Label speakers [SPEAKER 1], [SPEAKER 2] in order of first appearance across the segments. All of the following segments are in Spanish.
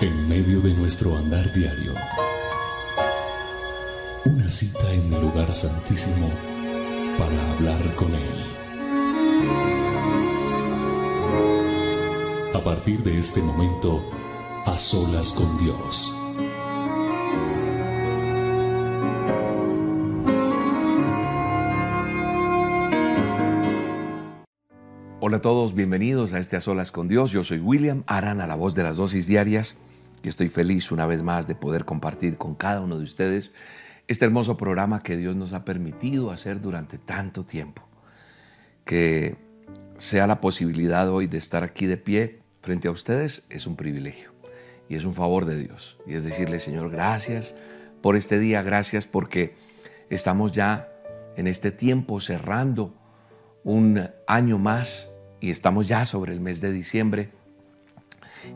[SPEAKER 1] En medio de nuestro andar diario, una cita en el lugar santísimo para hablar con Él. A partir de este momento, a solas con Dios.
[SPEAKER 2] Hola a todos, bienvenidos a este A Solas con Dios. Yo soy William Arana, la voz de las dosis diarias, estoy feliz una vez más de poder compartir con cada uno de ustedes este hermoso programa que Dios nos ha permitido hacer durante tanto tiempo. Que sea la posibilidad hoy de estar aquí de pie frente a ustedes es un privilegio y es un favor de Dios. Y es decirle, Señor, gracias por este día, gracias porque estamos ya en este tiempo cerrando un año más y estamos ya sobre el mes de diciembre.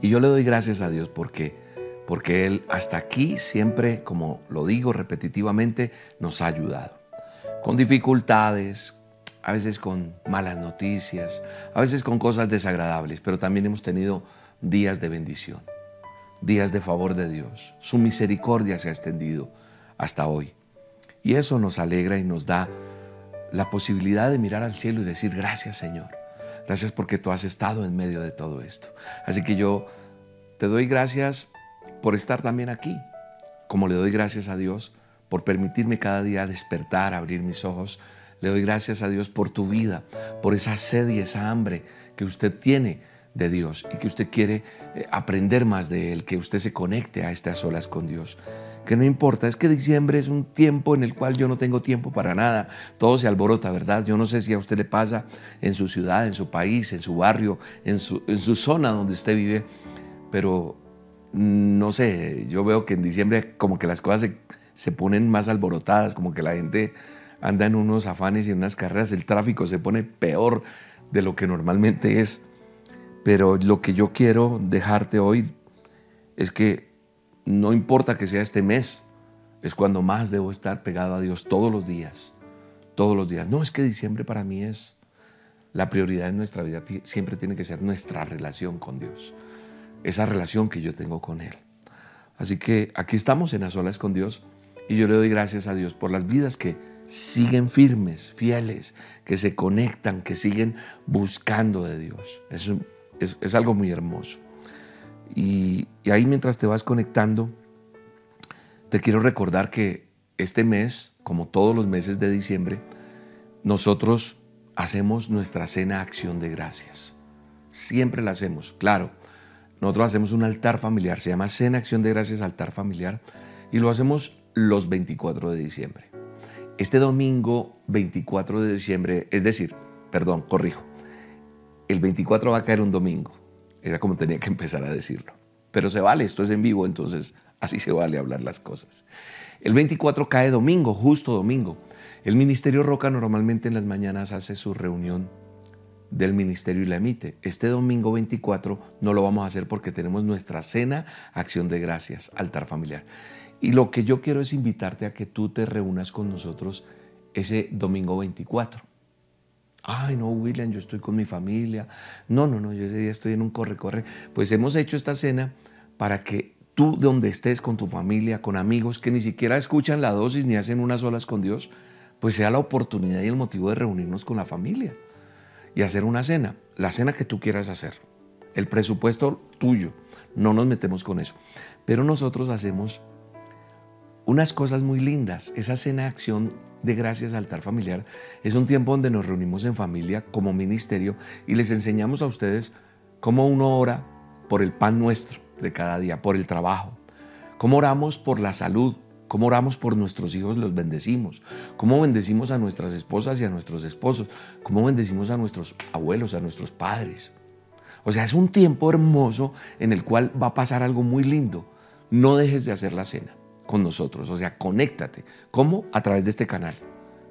[SPEAKER 2] Y yo le doy gracias a Dios porque, porque Él hasta aquí siempre, como lo digo repetitivamente, nos ha ayudado. Con dificultades, a veces con malas noticias, a veces con cosas desagradables, pero también hemos tenido días de bendición, días de favor de Dios. Su misericordia se ha extendido hasta hoy. Y eso nos alegra y nos da la posibilidad de mirar al cielo y decir gracias Señor. Gracias porque tú has estado en medio de todo esto. Así que yo te doy gracias por estar también aquí, como le doy gracias a Dios por permitirme cada día despertar, abrir mis ojos. Le doy gracias a Dios por tu vida, por esa sed y esa hambre que usted tiene de Dios y que usted quiere eh, aprender más de Él, que usted se conecte a estas olas con Dios que no importa, es que diciembre es un tiempo en el cual yo no tengo tiempo para nada, todo se alborota, ¿verdad? Yo no sé si a usted le pasa en su ciudad, en su país, en su barrio, en su, en su zona donde usted vive, pero no sé, yo veo que en diciembre como que las cosas se, se ponen más alborotadas, como que la gente anda en unos afanes y en unas carreras, el tráfico se pone peor de lo que normalmente es. Pero lo que yo quiero dejarte hoy es que no importa que sea este mes, es cuando más debo estar pegado a Dios todos los días, todos los días. No es que diciembre para mí es la prioridad en nuestra vida, siempre tiene que ser nuestra relación con Dios, esa relación que yo tengo con Él. Así que aquí estamos en las olas con Dios y yo le doy gracias a Dios por las vidas que siguen firmes, fieles, que se conectan, que siguen buscando de Dios. Es, es, es algo muy hermoso. Y, ahí mientras te vas conectando, te quiero recordar que este mes, como todos los meses de diciembre, nosotros hacemos nuestra cena acción de gracias. Siempre la hacemos, claro. Nosotros hacemos un altar familiar, se llama Cena Acción de Gracias Altar Familiar, y lo hacemos los 24 de diciembre. Este domingo 24 de diciembre, es decir, perdón, corrijo, el 24 va a caer un domingo. Era como tenía que empezar a decirlo. Pero se vale, esto es en vivo, entonces así se vale hablar las cosas. El 24 cae domingo, justo domingo. El Ministerio Roca normalmente en las mañanas hace su reunión del ministerio y la emite. Este domingo 24 no lo vamos a hacer porque tenemos nuestra cena, acción de gracias, altar familiar. Y lo que yo quiero es invitarte a que tú te reúnas con nosotros ese domingo 24 ay no, William, yo estoy con mi familia. No, no, no, yo ese día estoy en un corre-corre. Pues hemos hecho esta cena para que tú, donde estés con tu familia, con amigos que ni siquiera escuchan la dosis ni hacen unas olas con Dios, pues sea la oportunidad y el motivo de reunirnos con la familia y hacer una cena, la cena que tú quieras hacer. El presupuesto tuyo, no nos metemos con eso. Pero nosotros hacemos unas cosas muy lindas. Esa cena de acción de Gracias Altar Familiar es un tiempo donde nos reunimos en familia como ministerio y les enseñamos a ustedes cómo uno ora por el pan nuestro de cada día, por el trabajo, cómo oramos por la salud, cómo oramos por nuestros hijos, los bendecimos, cómo bendecimos a nuestras esposas y a nuestros esposos, cómo bendecimos a nuestros abuelos, a nuestros padres. O sea, es un tiempo hermoso en el cual va a pasar algo muy lindo. No dejes de hacer la cena con nosotros. O sea, conéctate. ¿Cómo? A través de este canal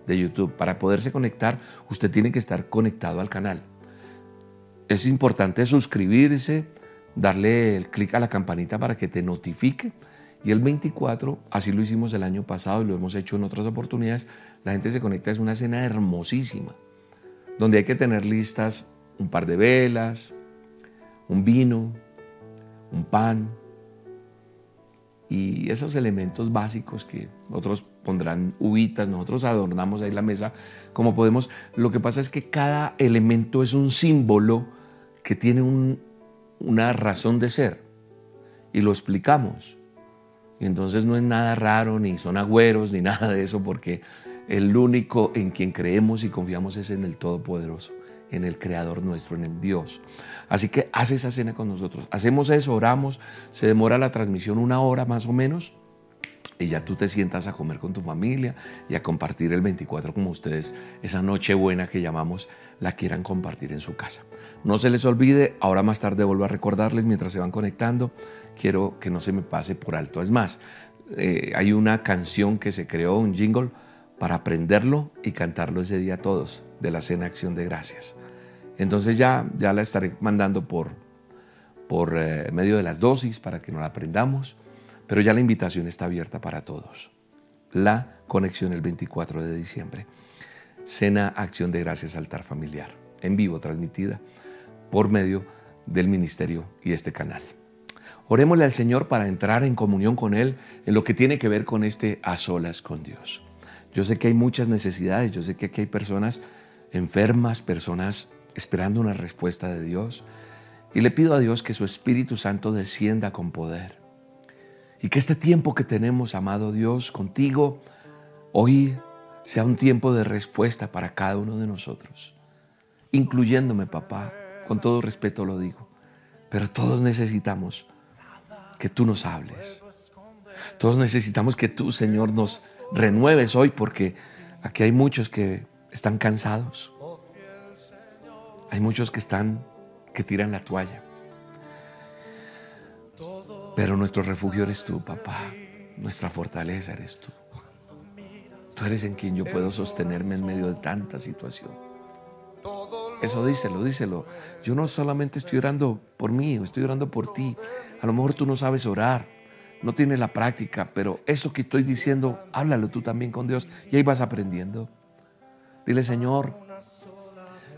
[SPEAKER 2] de YouTube. Para poderse conectar, usted tiene que estar conectado al canal. Es importante suscribirse, darle el clic a la campanita para que te notifique. Y el 24, así lo hicimos el año pasado y lo hemos hecho en otras oportunidades, la gente se conecta, es una cena hermosísima, donde hay que tener listas un par de velas, un vino, un pan, y esos elementos básicos que otros pondrán uvitas, nosotros adornamos ahí la mesa como podemos. Lo que pasa es que cada elemento es un símbolo que tiene una razón de ser y lo explicamos. Y entonces no es nada raro, ni son agüeros, ni nada de eso, porque el único en quien creemos y confiamos es en el Todopoderoso, en el Creador nuestro, en el Dios. Así que haz esa cena con nosotros. Hacemos eso, oramos, se demora la transmisión una hora más o menos y ya tú te sientas a comer con tu familia y a compartir el 24 como ustedes, esa noche buena que llamamos, la quieran compartir en su casa. No se les olvide, ahora más tarde vuelvo a recordarles mientras se van conectando, quiero que no se me pase por alto. Es más, eh, hay una canción que se creó, un jingle, para aprenderlo y cantarlo ese día todos, de la Cena Acción de Gracias. Entonces ya, ya la estaré mandando por, por eh, medio de las dosis para que nos la aprendamos pero ya la invitación está abierta para todos. La conexión el 24 de diciembre. Cena Acción de Gracias Altar Familiar, en vivo, transmitida por medio del ministerio y este canal. Orémosle al Señor para entrar en comunión con Él en lo que tiene que ver con este a solas con Dios. Yo sé que hay muchas necesidades, yo sé que aquí hay personas enfermas, personas esperando una respuesta de Dios. Y le pido a Dios que su Espíritu Santo descienda con poder y que este tiempo que tenemos, amado Dios, contigo, hoy sea un tiempo de respuesta para cada uno de nosotros, incluyéndome, papá, con todo respeto lo digo, pero todos necesitamos que tú nos hables. Todos necesitamos que tú, Señor, nos renueves hoy porque aquí hay muchos que están cansados. Hay muchos que están que tiran la toalla. Pero nuestro refugio eres tú, papá. Nuestra fortaleza eres tú. Tú eres en quien yo puedo sostenerme en medio de tanta situación. Eso díselo, díselo. Yo no solamente estoy orando por mí, estoy orando por ti. A lo mejor tú no sabes orar, no tienes la práctica, pero eso que estoy diciendo, háblalo tú también con Dios y ahí vas aprendiendo. Dile, Señor,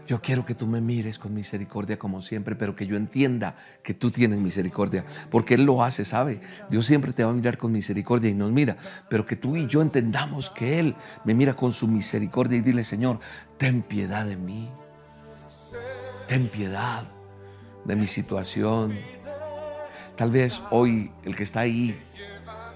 [SPEAKER 2] yo quiero que tú me mires con misericordia como siempre, pero que yo entienda que tú tienes misericordia, porque Él lo hace, ¿sabe? Dios siempre te va a mirar con misericordia y nos mira, pero que tú y yo entendamos que Él me mira con su misericordia y dile, Señor, ten piedad de mí, ten piedad de mi situación. Tal vez hoy el que está ahí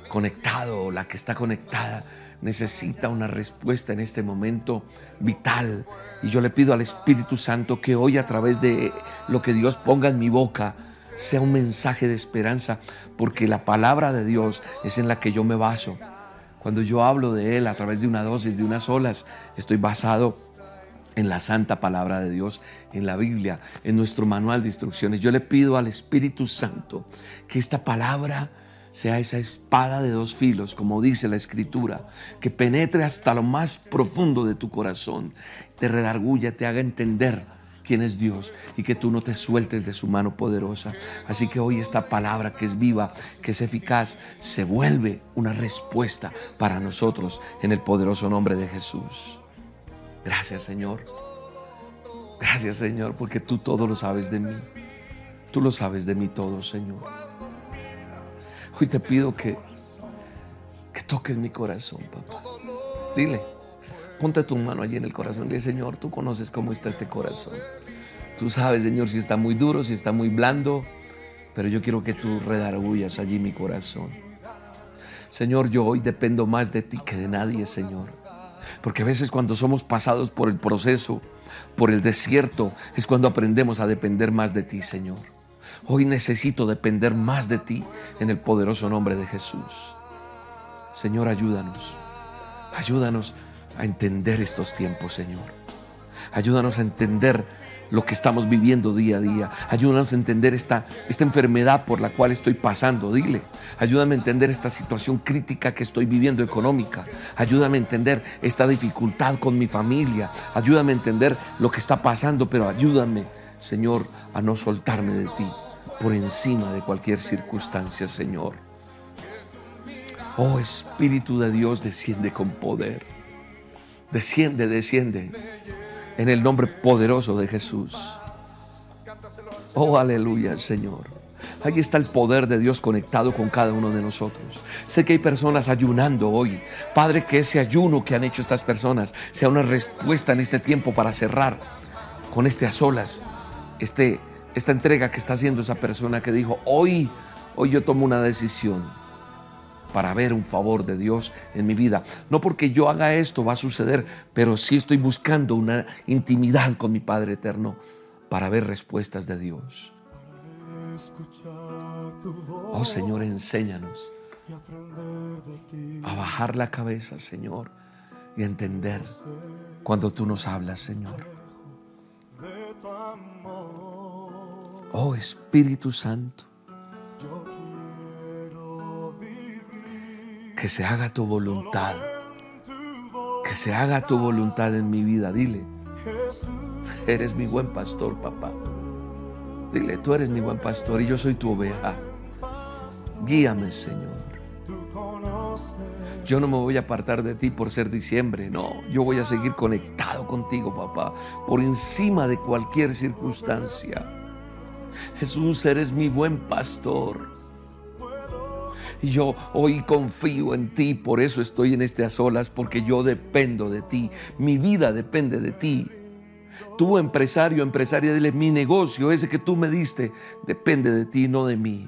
[SPEAKER 2] conectado, la que está conectada, necesita una respuesta en este momento vital. Y yo le pido al Espíritu Santo que hoy a través de lo que Dios ponga en mi boca sea un mensaje de esperanza, porque la palabra de Dios es en la que yo me baso. Cuando yo hablo de Él a través de una dosis, de unas olas, estoy basado en la santa palabra de Dios, en la Biblia, en nuestro manual de instrucciones. Yo le pido al Espíritu Santo que esta palabra sea esa espada de dos filos, como dice la escritura, que penetre hasta lo más profundo de tu corazón, te redarguya, te haga entender quién es Dios y que tú no te sueltes de su mano poderosa. Así que hoy esta palabra que es viva, que es eficaz, se vuelve una respuesta para nosotros en el poderoso nombre de Jesús. Gracias Señor. Gracias Señor, porque tú todo lo sabes de mí. Tú lo sabes de mí todo, Señor. Hoy te pido que, que toques mi corazón, papá. Dile, ponte tu mano allí en el corazón. Dile, Señor, tú conoces cómo está este corazón. Tú sabes, Señor, si está muy duro, si está muy blando, pero yo quiero que tú redargullas allí mi corazón. Señor, yo hoy dependo más de ti que de nadie, Señor. Porque a veces cuando somos pasados por el proceso, por el desierto, es cuando aprendemos a depender más de ti, Señor. Hoy necesito depender más de ti en el poderoso nombre de Jesús. Señor, ayúdanos. Ayúdanos a entender estos tiempos, Señor. Ayúdanos a entender lo que estamos viviendo día a día. Ayúdanos a entender esta, esta enfermedad por la cual estoy pasando. Dile, ayúdame a entender esta situación crítica que estoy viviendo económica. Ayúdame a entender esta dificultad con mi familia. Ayúdame a entender lo que está pasando, pero ayúdame Señor, a no soltarme de ti por encima de cualquier circunstancia, Señor. Oh Espíritu de Dios, desciende con poder. Desciende, desciende. En el nombre poderoso de Jesús. Oh, aleluya, Señor. Ahí está el poder de Dios conectado con cada uno de nosotros. Sé que hay personas ayunando hoy. Padre, que ese ayuno que han hecho estas personas sea una respuesta en este tiempo para cerrar con este a solas, este, esta entrega que está haciendo esa persona que dijo, hoy, hoy yo tomo una decisión para ver un favor de Dios en mi vida. No porque yo haga esto va a suceder, pero sí estoy buscando una intimidad con mi Padre Eterno para ver respuestas de Dios. Oh Señor, enséñanos a bajar la cabeza, Señor, y a entender cuando tú nos hablas, Señor. Oh Espíritu Santo, que se haga tu voluntad, que se haga tu voluntad en mi vida. Dile, eres mi buen pastor, papá. Dile, tú eres mi buen pastor y yo soy tu oveja. Guíame, Señor. Yo no me voy a apartar de ti por ser diciembre, no. Yo voy a seguir conectado contigo, papá, por encima de cualquier circunstancia. Jesús, eres mi buen pastor. Y yo hoy confío en ti, por eso estoy en a solas, porque yo dependo de ti. Mi vida depende de ti. Tú, empresario, empresaria, dile, mi negocio, ese que tú me diste, depende de ti, no de mí.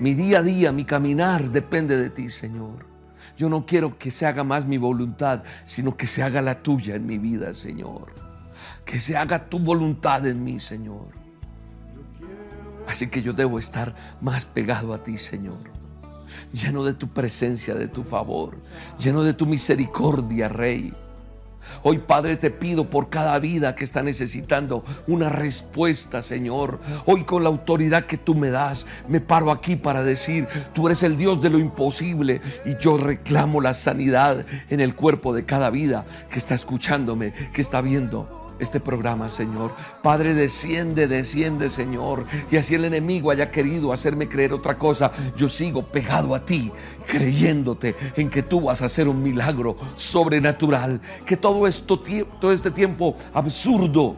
[SPEAKER 2] Mi día a día, mi caminar depende de ti, Señor. Yo no quiero que se haga más mi voluntad, sino que se haga la tuya en mi vida, Señor. Que se haga tu voluntad en mí, Señor. Así que yo debo estar más pegado a ti, Señor. Lleno de tu presencia, de tu favor, lleno de tu misericordia, Rey. Hoy, Padre, te pido por cada vida que está necesitando una respuesta, Señor. Hoy, con la autoridad que tú me das, me paro aquí para decir, tú eres el Dios de lo imposible y yo reclamo la sanidad en el cuerpo de cada vida que está escuchándome, que está viendo este programa, Señor. Padre, desciende, desciende, Señor. Y así el enemigo haya querido hacerme creer otra cosa, yo sigo pegado a ti, creyéndote en que tú vas a hacer un milagro sobrenatural. Que todo esto, todo este tiempo absurdo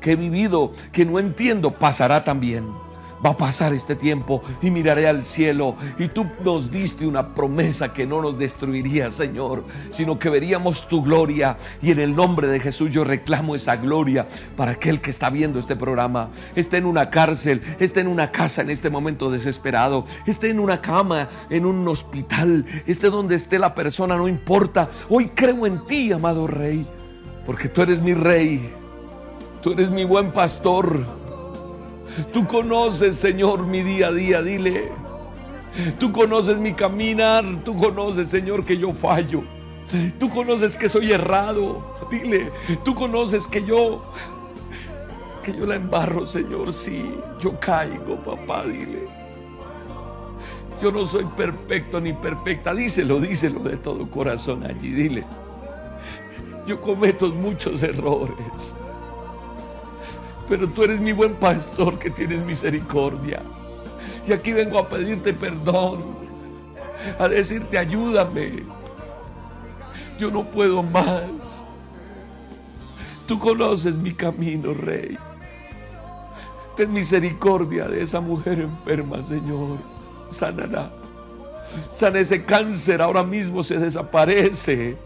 [SPEAKER 2] que he vivido, que no entiendo, pasará también va a pasar este tiempo y miraré al cielo. Y tú nos diste una promesa que no nos destruiría, Señor, sino que veríamos tu gloria. Y en el nombre de Jesús yo reclamo esa gloria para aquel que está viendo este programa. Esté en una cárcel, esté en una casa en este momento desesperado, esté en una cama, en un hospital, esté donde esté la persona, no importa. Hoy creo en ti, amado Rey, porque tú eres mi Rey. Tú eres mi buen pastor. Tú conoces, Señor, mi día a día, dile. Tú conoces mi caminar, tú conoces, Señor, que yo fallo. Tú conoces que soy errado, dile. Tú conoces que yo que yo la embarro, Señor, sí, yo caigo, papá, dile. Yo no soy perfecto ni perfecta, díselo, díselo de todo corazón allí, dile. Yo cometo muchos errores pero tú eres mi buen pastor que tienes misericordia. Y aquí vengo a pedirte perdón, a decirte ayúdame. Yo no puedo más. Tú conoces mi camino, Rey. Ten misericordia de esa mujer enferma, Señor. Sánala. Sana ese cáncer, ahora mismo se desaparece.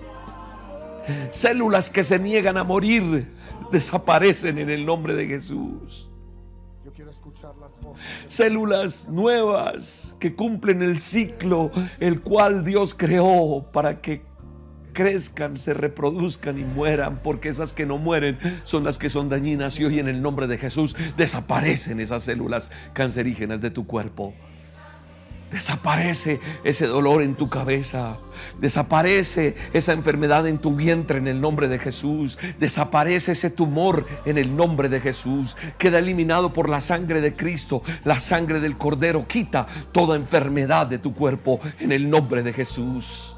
[SPEAKER 2] Células que se niegan a morir desaparecen en el nombre de Jesús. Yo quiero escuchar las Células nuevas que cumplen el ciclo el cual Dios creó para que crezcan, se reproduzcan y mueran, porque esas que no mueren son las que son dañinas y hoy en el nombre de Jesús desaparecen esas células cancerígenas de tu cuerpo. Desaparece ese dolor en tu cabeza. Desaparece esa enfermedad en tu vientre en el nombre de Jesús. Desaparece ese tumor en el nombre de Jesús. Queda eliminado por la sangre de Cristo. La sangre del Cordero quita toda enfermedad de tu cuerpo en el nombre de Jesús.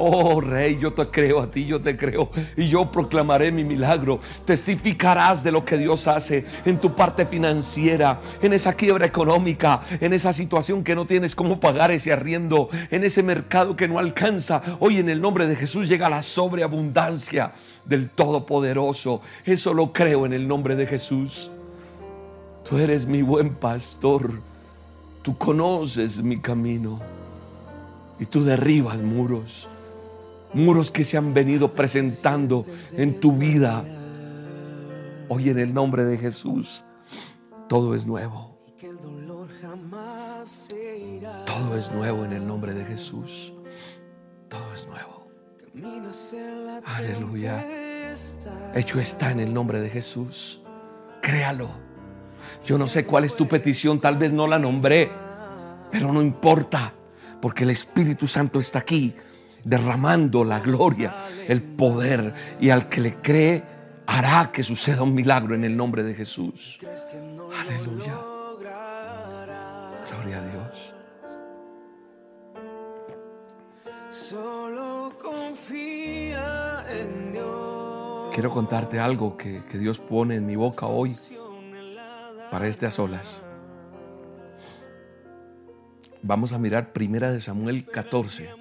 [SPEAKER 2] Oh Rey, yo te creo a ti, yo te creo. Y yo proclamaré mi milagro. Testificarás de lo que Dios hace en tu parte financiera, en esa quiebra económica, en esa situación que no tienes cómo pagar ese arriendo, en ese mercado que no alcanza. Hoy en el nombre de Jesús llega la sobreabundancia del Todopoderoso. Eso lo creo en el nombre de Jesús. Tú eres mi buen pastor. Tú conoces mi camino. Y tú derribas muros. Muros que se han venido presentando en tu vida. Hoy en el nombre de Jesús, todo es nuevo. Todo es nuevo en el nombre de Jesús. Todo es nuevo. Aleluya. Hecho está en el nombre de Jesús. Créalo. Yo no sé cuál es tu petición, tal vez no la nombré, pero no importa, porque el Espíritu Santo está aquí derramando la gloria, el poder, y al que le cree hará que suceda un milagro en el nombre de Jesús. Aleluya. Gloria a Dios. Solo confía en Dios. Quiero contarte algo que, que Dios pone en mi boca hoy para este a solas. Vamos a mirar Primera de Samuel 14.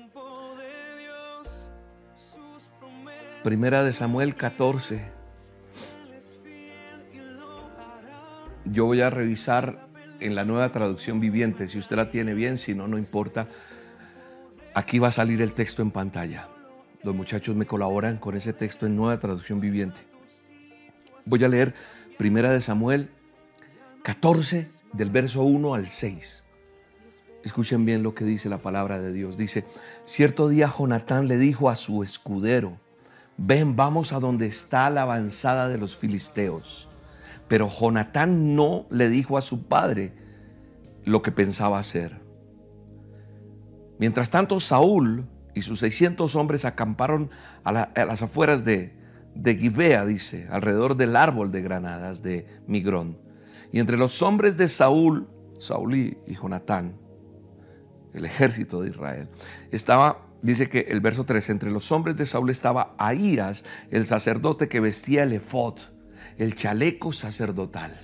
[SPEAKER 2] Primera de Samuel 14. Yo voy a revisar en la nueva traducción viviente. Si usted la tiene bien, si no, no importa. Aquí va a salir el texto en pantalla. Los muchachos me colaboran con ese texto en nueva traducción viviente. Voy a leer Primera de Samuel 14 del verso 1 al 6. Escuchen bien lo que dice la palabra de Dios. Dice, cierto día Jonatán le dijo a su escudero, ven, vamos a donde está la avanzada de los filisteos. Pero Jonatán no le dijo a su padre lo que pensaba hacer. Mientras tanto, Saúl y sus 600 hombres acamparon a, las afueras de, de Gibea, dice, alrededor del árbol de granadas de Migrón. Y entre los hombres de Saúl, Saúl y Jonatán, el ejército de Israel, estaba, dice que el verso 3, entre los hombres de Saúl estaba Ahías, el sacerdote que vestía el efod, el chaleco sacerdotal.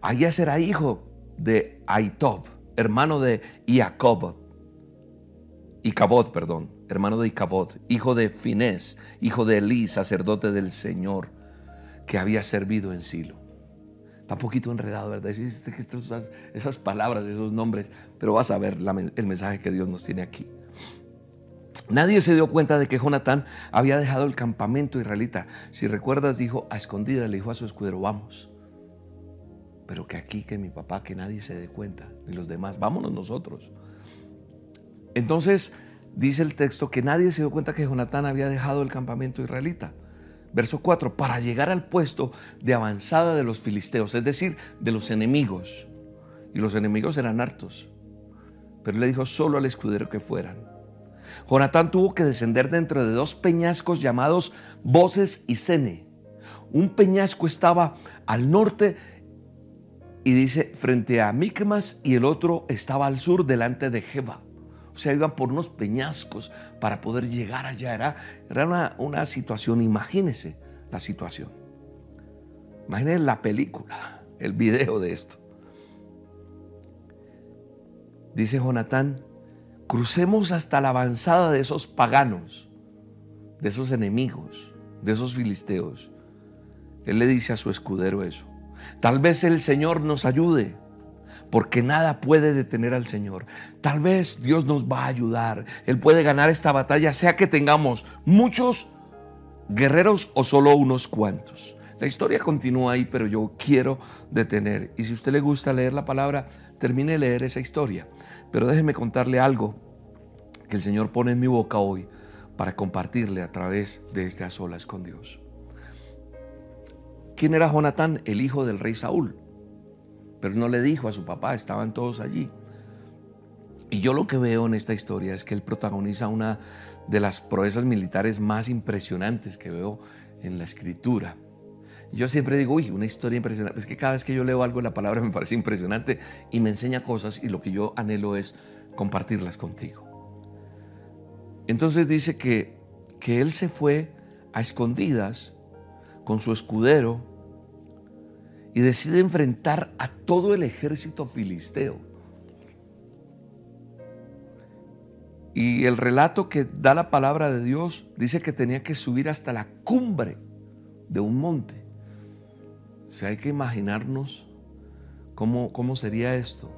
[SPEAKER 2] Ahías era hijo de Aitob, hermano de Iacob, Icabod, perdón, hermano de Icabod, hijo de Finés, hijo de Elí, sacerdote del Señor, que había servido en Silo. Está un poquito enredado, ¿verdad? Esas, esas palabras, esos nombres, pero vas a ver el mensaje que Dios nos tiene aquí. Nadie se dio cuenta de que Jonatán había dejado el campamento israelita. Si recuerdas, dijo a escondida, le dijo a su escudero, vamos. Pero que aquí, que mi papá, que nadie se dé cuenta, ni los demás, vámonos nosotros. Entonces, dice el texto que nadie se dio cuenta que Jonatán había dejado el campamento israelita. Verso 4, para llegar al puesto de avanzada de los filisteos, es decir, de los enemigos. Y los enemigos eran hartos. Pero le dijo solo al escudero que fueran. Jonatán tuvo que descender dentro de dos peñascos llamados Voces y Sene. Un peñasco estaba al norte y dice frente a Micmas y el otro estaba al sur delante de Jeba. O sea, iban por unos peñascos para poder llegar allá. Era, era una, una situación, imagínese la situación. Imagínense la película, el video de esto. Dice Jonatán, crucemos hasta la avanzada de esos paganos, de esos enemigos, de esos filisteos. Él le dice a su escudero eso. Tal vez el Señor nos ayude porque nada puede detener al Señor. Tal vez Dios nos va a ayudar. Él puede ganar esta batalla, sea que tengamos muchos guerreros o solo unos cuantos. La historia continúa ahí, pero yo quiero detener. Y si a usted le gusta leer la palabra, termine de leer esa historia. Pero déjeme contarle algo que el Señor pone en mi boca hoy para compartirle a través de este a solas con Dios. ¿Quién era Jonatán? El hijo del rey Saúl pero no le dijo a su papá, estaban todos allí. Y yo lo que veo en esta historia es que él protagoniza una de las proezas militares más impresionantes que veo en la escritura. Yo siempre digo, uy, una historia impresionante. Es que cada vez que yo leo algo la palabra me parece impresionante y me enseña cosas y lo que yo anhelo es compartirlas contigo. Entonces dice que, que él se fue a escondidas con su escudero y decide enfrentar a todo el ejército filisteo. Y el relato que da la palabra de Dios dice que tenía que subir hasta la cumbre de un monte. O sea, hay que imaginarnos ¿Cómo, cómo sería esto?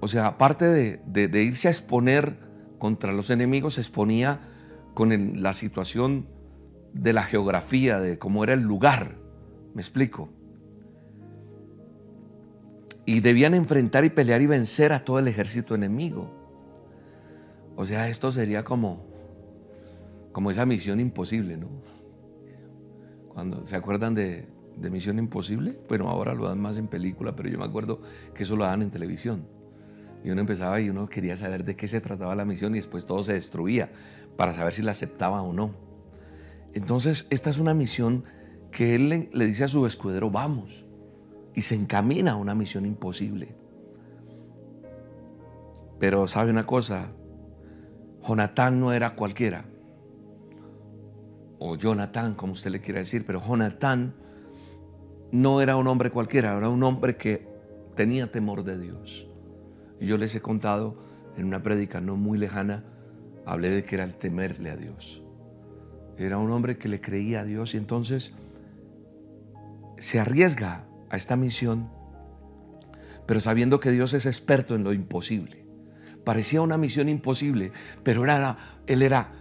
[SPEAKER 2] O sea, aparte de, irse a exponer contra los enemigos, se exponía con la situación de la geografía, de cómo era el lugar. ¿Me explico? Y debían enfrentar y pelear y vencer a todo el ejército enemigo. O sea, esto sería como, como esa misión imposible, ¿no? Cuando, ¿Se acuerdan de, de Misión Imposible? Bueno, ahora lo dan más en película, pero yo me acuerdo que eso lo dan en televisión. Y uno empezaba y uno quería saber de qué se trataba la misión y después todo se destruía para saber si la aceptaba o no. Entonces, esta es una misión que él le, dice a su escudero, vamos, y se encamina a una misión imposible. Pero sabe una cosa, Jonatán no era cualquiera, o Jonathan, como usted le quiera decir, pero Jonatán no era un hombre cualquiera, era un hombre que tenía temor de Dios. Y yo les he contado en una prédica no muy lejana, hablé de que era el temerle a Dios. Era un hombre que le creía a Dios y entonces se arriesga a esta misión, pero sabiendo que Dios es experto en lo imposible. Parecía una misión imposible, pero era, él era,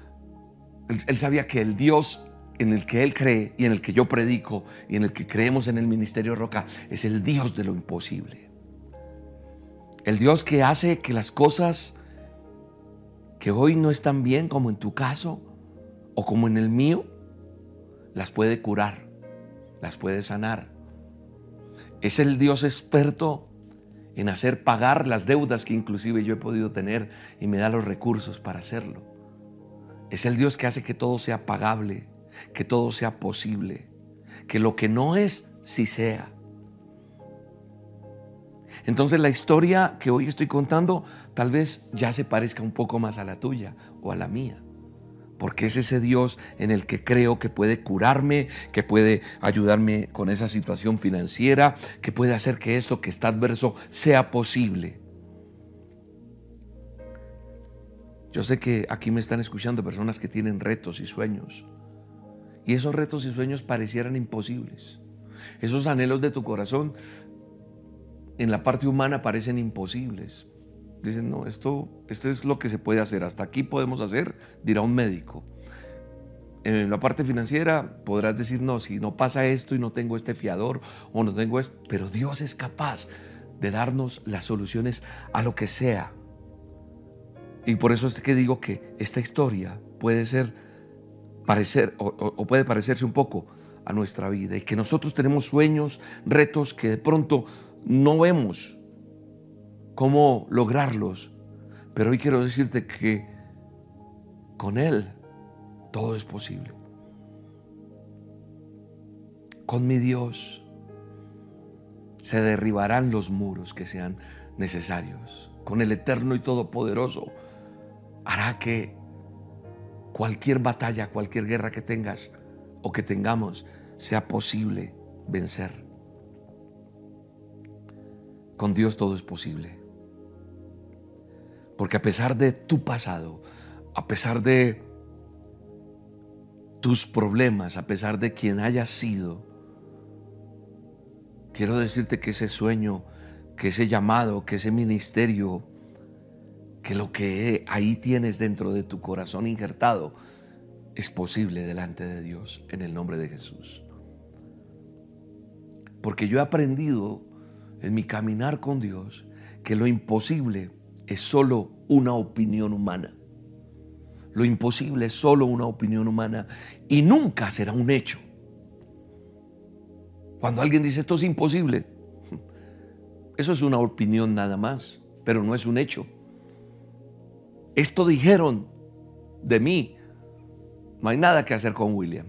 [SPEAKER 2] él, sabía que el Dios en el que él cree y en el que yo predico y en el que creemos en el ministerio Roca es el Dios de lo imposible. El Dios que hace que las cosas que hoy no están bien, como en tu caso o como en el mío, las puede curar, las puede sanar. Es el Dios experto en hacer pagar las deudas que inclusive yo he podido tener y me da los recursos para hacerlo. Es el Dios que hace que todo sea pagable, que todo sea posible, que lo que no es, sí sea. Entonces la historia que hoy estoy contando tal vez ya se parezca un poco más a la tuya o a la mía. Porque es ese Dios en el que creo que puede curarme, que puede ayudarme con esa situación financiera, que puede hacer que eso que está adverso sea posible. Yo sé que aquí me están escuchando personas que tienen retos y sueños. Y esos retos y sueños parecieran imposibles. Esos anhelos de tu corazón en la parte humana parecen imposibles. Dicen, no, esto, esto es lo que se puede hacer, hasta aquí podemos hacer, dirá un médico. En la parte financiera podrás decir, no, si no pasa esto y no tengo este fiador o no tengo esto, pero Dios es capaz de darnos las soluciones a lo que sea. Y por eso es que digo que esta historia puede ser, parecer, o puede parecerse un poco a nuestra vida y que nosotros tenemos sueños, retos que de pronto no vemos cómo lograrlos, pero hoy quiero decirte que con Él todo es posible. Con mi Dios se derribarán los muros que sean necesarios. Con el eterno y todopoderoso hará que cualquier batalla, cualquier guerra que tengas o que tengamos, sea posible vencer. Con Dios todo es posible. Porque a pesar de tu pasado, a pesar de tus problemas, a pesar de quien hayas sido, quiero decirte que ese sueño, que ese llamado, que ese ministerio, que lo que ahí tienes dentro de tu corazón injertado, es posible delante de Dios en el nombre de Jesús. Porque yo he aprendido en mi caminar con Dios que lo imposible es solo una opinión humana. Lo imposible es solo una opinión humana y nunca será un hecho. Cuando alguien dice esto es imposible, eso es una opinión nada más, pero no es un hecho. Esto dijeron de mí. No hay nada que hacer con William.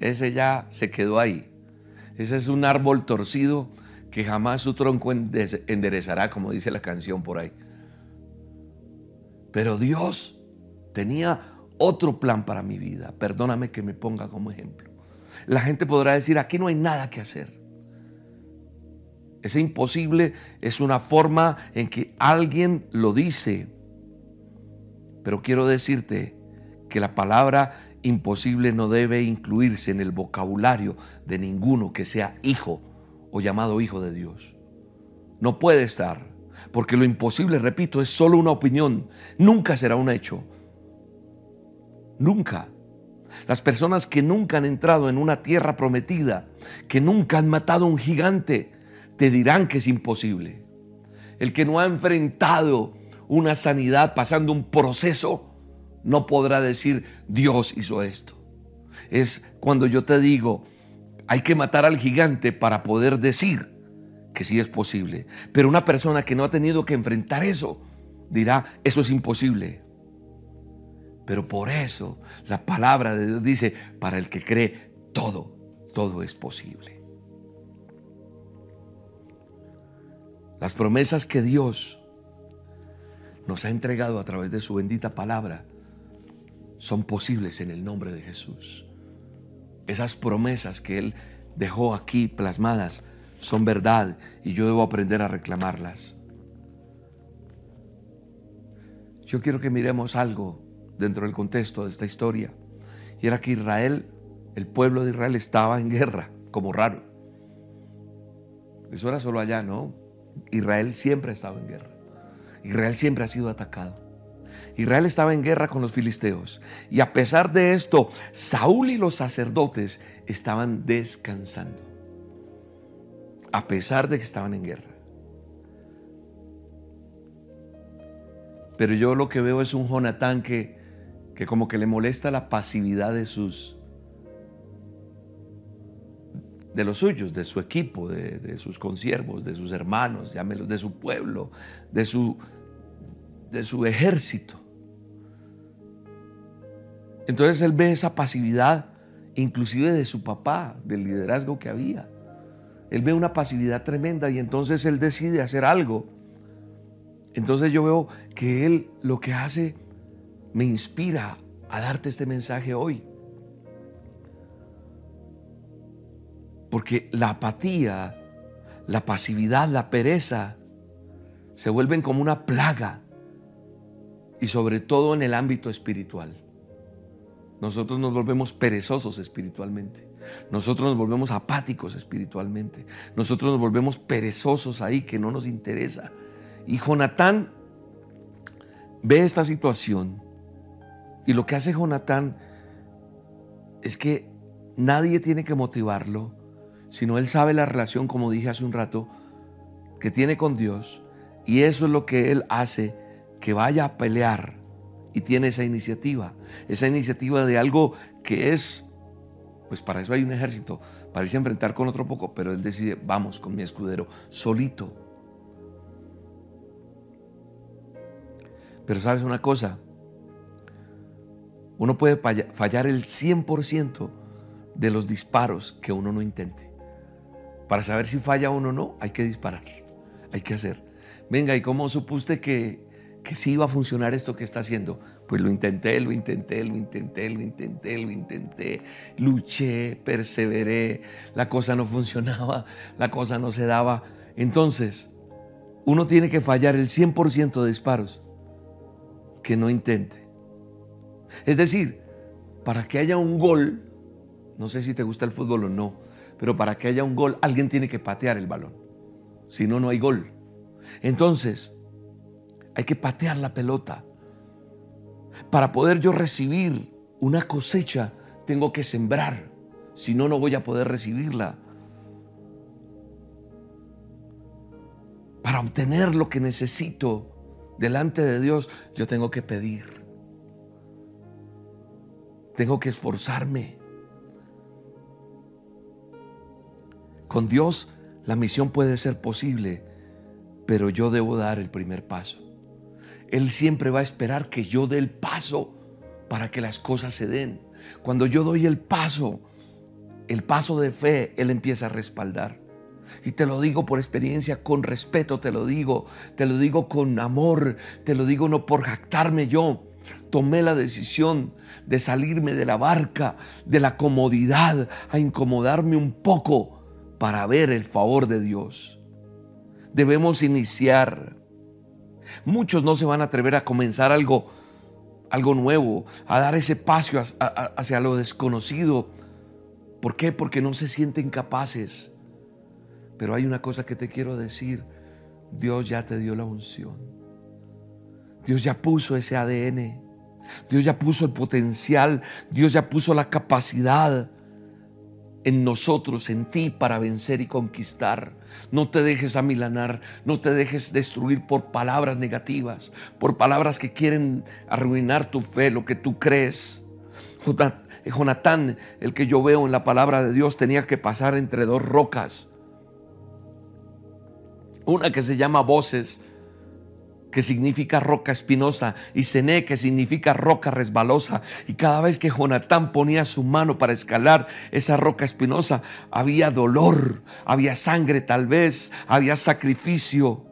[SPEAKER 2] Ese ya se quedó ahí. Ese es un árbol torcido que jamás su tronco enderezará, como dice la canción por ahí. Pero Dios tenía otro plan para mi vida. Perdóname que me ponga como ejemplo. La gente podrá decir, aquí no hay nada que hacer. Ese imposible es una forma en que alguien lo dice. Pero quiero decirte que la palabra imposible no debe incluirse en el vocabulario de ninguno que sea hijo o llamado hijo de Dios. No puede estar, porque lo imposible, repito, es solo una opinión, nunca será un hecho. Nunca. Las personas que nunca han entrado en una tierra prometida, que nunca han matado a un gigante, te dirán que es imposible. El que no ha enfrentado una sanidad pasando un proceso, no podrá decir Dios hizo esto. Es cuando yo te digo, hay que matar al gigante para poder decir que sí es posible. Pero una persona que no ha tenido que enfrentar eso dirá, eso es imposible. Pero por eso la palabra de Dios dice, para el que cree, todo, todo es posible. Las promesas que Dios nos ha entregado a través de su bendita palabra son posibles en el nombre de Jesús. Esas promesas que Él dejó aquí plasmadas son verdad y yo debo aprender a reclamarlas. Yo quiero que miremos algo dentro del contexto de esta historia. Y era que Israel, el pueblo de Israel estaba en guerra, como raro. Eso era solo allá, ¿no? Israel siempre ha estado en guerra. Israel siempre ha sido atacado. Israel estaba en guerra con los filisteos. Y a pesar de esto, Saúl y los sacerdotes estaban descansando. A pesar de que estaban en guerra. Pero yo lo que veo es un Jonatán que, que como que le molesta la pasividad de sus de los suyos, de su equipo, de, sus consiervos, de sus hermanos, llámelos, de su pueblo, de su, de su ejército. Entonces él ve esa pasividad, inclusive de su papá, del liderazgo que había. Él ve una pasividad tremenda y entonces él decide hacer algo. Entonces yo veo que él lo que hace me inspira a darte este mensaje hoy. Porque la apatía, la pasividad, la pereza se vuelven como una plaga y sobre todo en el ámbito espiritual. Nosotros nos volvemos perezosos espiritualmente. Nosotros nos volvemos apáticos espiritualmente. Nosotros nos volvemos perezosos ahí que no nos interesa. Y Jonatán ve esta situación y lo que hace Jonatán es que nadie tiene que motivarlo, sino él sabe la relación, como dije hace un rato, que tiene con Dios. Y eso es lo que él hace, que vaya a pelear y tiene esa iniciativa, esa iniciativa de algo que es, pues para eso hay un ejército, para irse a enfrentar con otro poco, pero él decide, vamos con mi escudero, solito. Pero sabes una cosa, uno puede fallar el 100% de los disparos que uno no intente. Para saber si falla uno o no, hay que disparar, hay que hacer. Venga, ¿y cómo supuse que que sí iba a funcionar esto que está haciendo. Pues lo intenté, lo intenté, lo intenté, lo intenté, lo intenté, luché, perseveré, la cosa no funcionaba, la cosa no se daba. Entonces, uno tiene que fallar el 100% de disparos que no intente. Es decir, para que haya un gol, no sé si te gusta el fútbol o no, pero para que haya un gol, alguien tiene que patear el balón. Si no, no hay gol. Entonces, hay que patear la pelota. Para poder yo recibir una cosecha, tengo que sembrar. Si no, no voy a poder recibirla. Para obtener lo que necesito delante de Dios, yo tengo que pedir. Tengo que esforzarme. Con Dios la misión puede ser posible, pero yo debo dar el primer paso. Él siempre va a esperar que yo dé el paso para que las cosas se den. Cuando yo doy el paso, el paso de fe, Él empieza a respaldar. Y te lo digo por experiencia, con respeto te lo digo, te lo digo con amor, te lo digo no por jactarme yo. Tomé la decisión de salirme de la barca, de la comodidad, a incomodarme un poco para ver el favor de Dios. Debemos iniciar Muchos no se van a atrever a comenzar algo, algo nuevo, a dar ese paso hacia lo desconocido. ¿Por qué? Porque no se sienten capaces. Pero hay una cosa que te quiero decir. Dios ya te dio la unción. Dios ya puso ese ADN. Dios ya puso el potencial. Dios ya puso la capacidad en nosotros, en ti, para vencer y conquistar. No te dejes amilanar, no te dejes destruir por palabras negativas, por palabras que quieren arruinar tu fe, lo que tú crees. Jonatán, el que yo veo en la palabra de Dios, tenía que pasar entre dos rocas. Una que se llama voces que significa roca espinosa, y Cené, que significa roca resbalosa. Y cada vez que Jonatán ponía su mano para escalar esa roca espinosa, había dolor, había sangre tal vez, había sacrificio.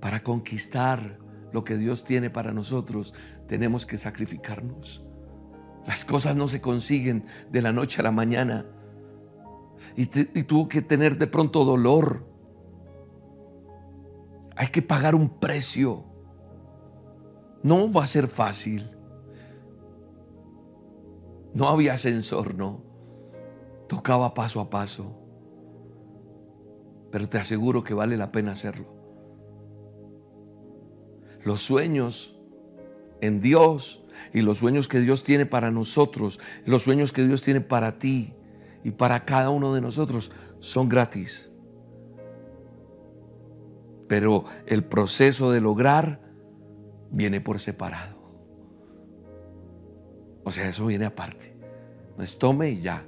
[SPEAKER 2] Para conquistar lo que Dios tiene para nosotros, tenemos que sacrificarnos. Las cosas no se consiguen de la noche a la mañana. Y tuvo que tener de pronto dolor hay que pagar un precio. No va a ser fácil. No había ascensor, no. Tocaba paso a paso. Pero te aseguro que vale la pena hacerlo. Los sueños en Dios y los sueños que Dios tiene para nosotros, los sueños que Dios tiene para ti y para cada uno de nosotros son gratis. Pero el proceso de lograr viene por separado. O sea, eso viene aparte. No es tome y ya.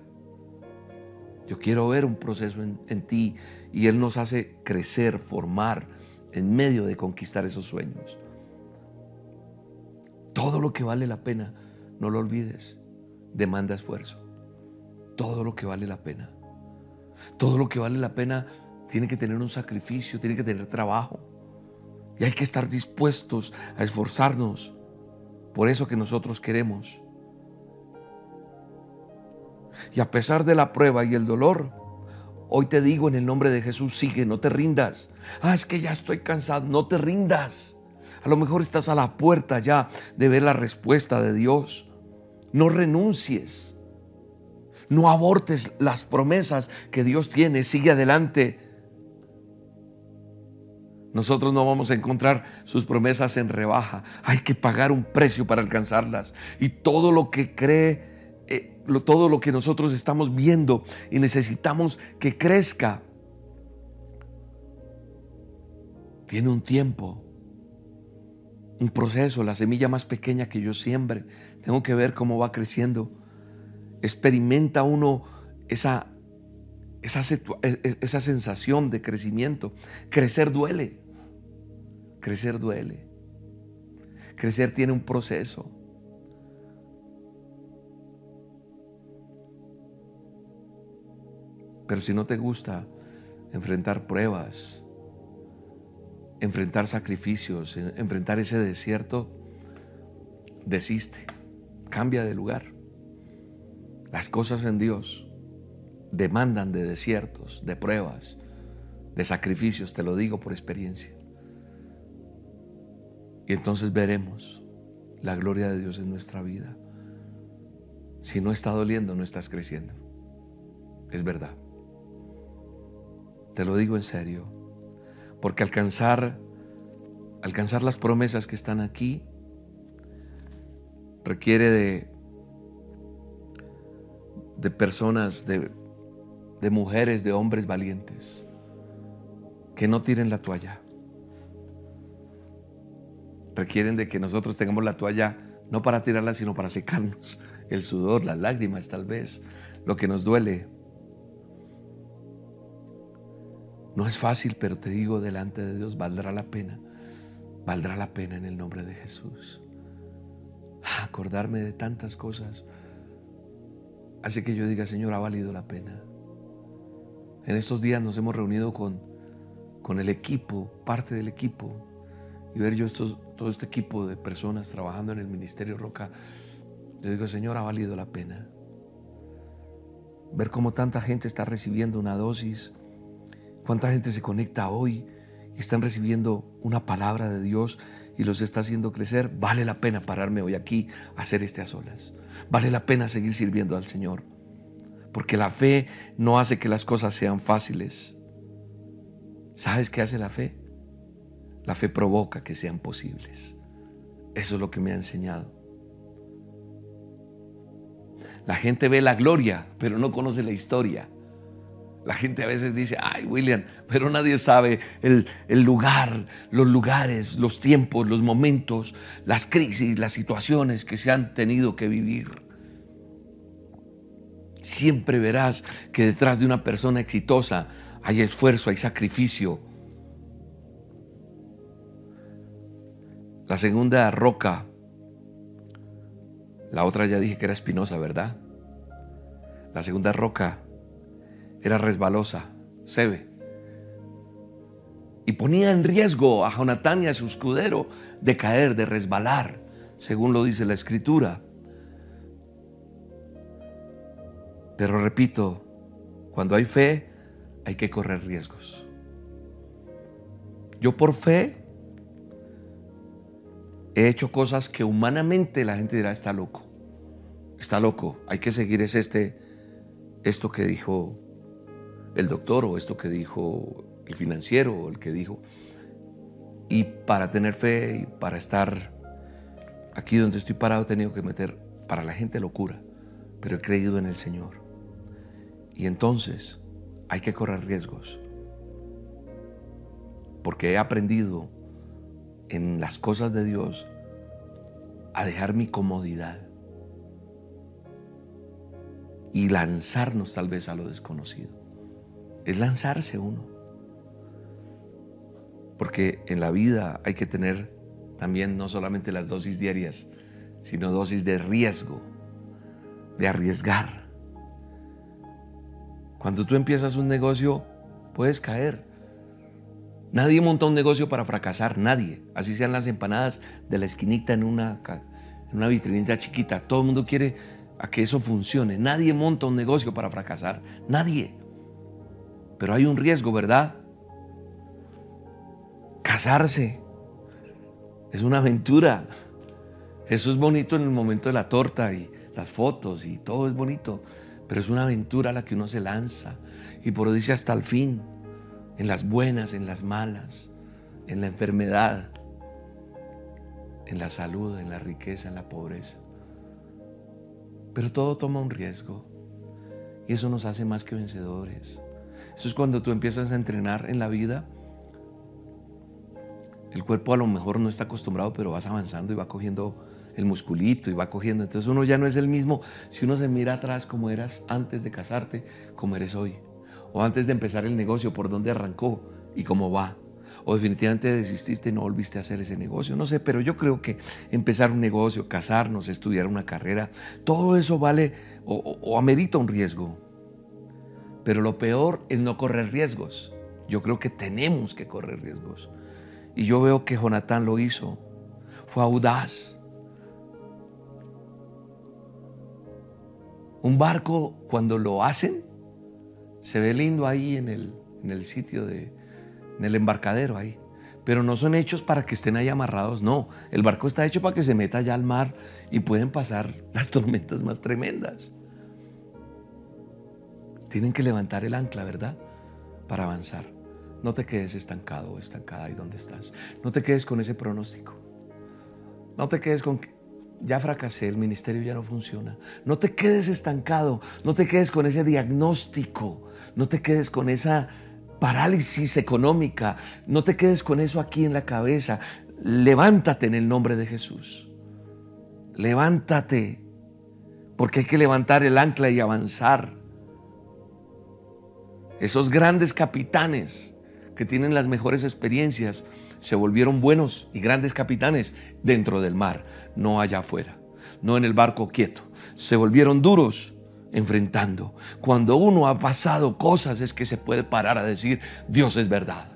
[SPEAKER 2] Yo quiero ver un proceso en, en, ti y Él nos hace crecer, formar en medio de conquistar esos sueños. Todo lo que vale la pena, no lo olvides, demanda esfuerzo. Todo lo que vale la pena. Todo lo que vale la pena tiene que tener un sacrificio, tiene que tener trabajo. Y hay que estar dispuestos a esforzarnos por eso que nosotros queremos. Y a pesar de la prueba y el dolor, hoy te digo en el nombre de Jesús, sigue, no te rindas. Ah, es que ya estoy cansado, no te rindas. A lo mejor estás a la puerta ya de ver la respuesta de Dios. No renuncies. No abortes las promesas que Dios tiene. Sigue adelante. Nosotros no vamos a encontrar sus promesas en rebaja. Hay que pagar un precio para alcanzarlas. Y todo lo que cree, eh, todo lo que nosotros estamos viendo y necesitamos que crezca, tiene un tiempo, un proceso. La semilla más pequeña que yo siembre, tengo que ver cómo va creciendo. Experimenta uno esa, esa, e, e, esa sensación de crecimiento. Crecer duele. Crecer duele. Crecer tiene un proceso. Pero si no te gusta enfrentar pruebas, enfrentar sacrificios, enfrentar ese desierto, desiste, cambia de lugar. Las cosas en Dios demandan de desiertos, de pruebas, de sacrificios, te lo digo por experiencia. Y entonces veremos la gloria de Dios en nuestra vida. Si no está doliendo, no estás creciendo. Es verdad. Te lo digo en serio. Porque alcanzar alcanzar las promesas que están aquí requiere de de personas, de, de mujeres, de hombres valientes que no tiren la toalla requieren de que nosotros tengamos la toalla no para tirarla, sino para secarnos el sudor, las lágrimas tal vez, lo que nos duele. No es fácil, pero te digo, delante de Dios valdrá la pena. Valdrá la pena en el nombre de Jesús. Acordarme de tantas cosas hace que yo diga, Señor, ha valido la pena. En estos días nos hemos reunido con, con el equipo, parte del equipo, y ver yo estos, todo este equipo de personas trabajando en el Ministerio Roca, yo digo, Señor, ha valido la pena. Ver cómo tanta gente está recibiendo una dosis, cuánta gente se conecta hoy y están recibiendo una palabra de Dios y los está haciendo crecer, vale la pena pararme hoy aquí a hacer este a solas. Vale la pena seguir sirviendo al Señor. Porque la fe no hace que las cosas sean fáciles. ¿Sabes qué hace la fe? La fe provoca que sean posibles. Eso es lo que me ha enseñado. La gente ve la gloria, pero no conoce la historia. La gente a veces dice, ay William, pero nadie sabe el, el, lugar, los lugares, los tiempos, los momentos, las crisis, las situaciones que se han tenido que vivir. Siempre verás que detrás de una persona exitosa hay esfuerzo, hay sacrificio. La segunda roca, la otra ya dije que era espinosa, ¿verdad? La segunda roca era resbalosa, se ve. Y ponía en riesgo a Jonatán y a su escudero de caer, de resbalar, según lo dice la escritura. Pero repito, cuando hay fe, hay que correr riesgos. Yo por fe he hecho cosas que humanamente la gente dirá está loco. Está loco. Hay que seguir es este esto que dijo el doctor o esto que dijo el financiero o el que dijo. Y para tener fe y para estar aquí donde estoy parado he tenido que meter para la gente locura, pero he creído en el Señor. Y entonces hay que correr riesgos. Porque he aprendido en las cosas de Dios a dejar mi comodidad y lanzarnos tal vez a lo desconocido es lanzarse uno. Porque en la vida hay que tener también no solamente las dosis diarias, sino dosis de riesgo, de arriesgar. Cuando tú empiezas un negocio, puedes caer. Nadie monta un negocio para fracasar, nadie. Así sean las empanadas de la esquinita en una, vitrinita chiquita. Todo el mundo quiere a que eso funcione. Nadie monta un negocio para fracasar, nadie. Pero hay un riesgo, ¿verdad? Casarse es una aventura. Eso es bonito en el momento de la torta y las fotos y todo es bonito. Pero es una aventura a la que uno se lanza y por dice hasta el fin, en las buenas, en las malas, en la enfermedad, en la salud, en la riqueza, en la pobreza. Pero todo toma un riesgo y eso nos hace más que vencedores. Eso es cuando tú empiezas a entrenar en la vida. El cuerpo a lo mejor no está acostumbrado, pero vas avanzando y va cogiendo el musculito y va cogiendo. Entonces uno ya no es el mismo si uno se mira atrás como eras antes de casarte, como eres hoy. O antes de empezar el negocio, por dónde arrancó y cómo va. O definitivamente desististe y no volviste a hacer ese negocio. No sé, pero yo creo que empezar un negocio, casarnos, estudiar una carrera, todo eso vale o, amerita un riesgo. Pero lo peor es no correr riesgos. Yo creo que tenemos que correr riesgos. Y yo veo que Jonatán lo hizo. Fue audaz. Un barco, cuando lo hacen, se ve lindo ahí en el, en el sitio de, en el embarcadero ahí. Pero no son hechos para que estén ahí amarrados, no. El barco está hecho para que se meta allá al mar y pueden pasar las tormentas más tremendas. Tienen que levantar el ancla, ¿verdad? Para avanzar. No te quedes estancado o estancada ahí donde estás. No te quedes con ese pronóstico. No te quedes con que ya fracasé, el ministerio ya no funciona. No te quedes estancado. No te quedes con ese diagnóstico. No te quedes con esa parálisis económica. No te quedes con eso aquí en la cabeza. Levántate en el nombre de Jesús. Levántate. Porque hay que levantar el ancla y avanzar. Esos grandes capitanes que tienen las mejores experiencias se volvieron buenos y grandes capitanes dentro del mar, no allá afuera, no en el barco quieto. Se volvieron duros enfrentando. Cuando uno ha pasado cosas es que se puede parar a decir, Dios es verdad,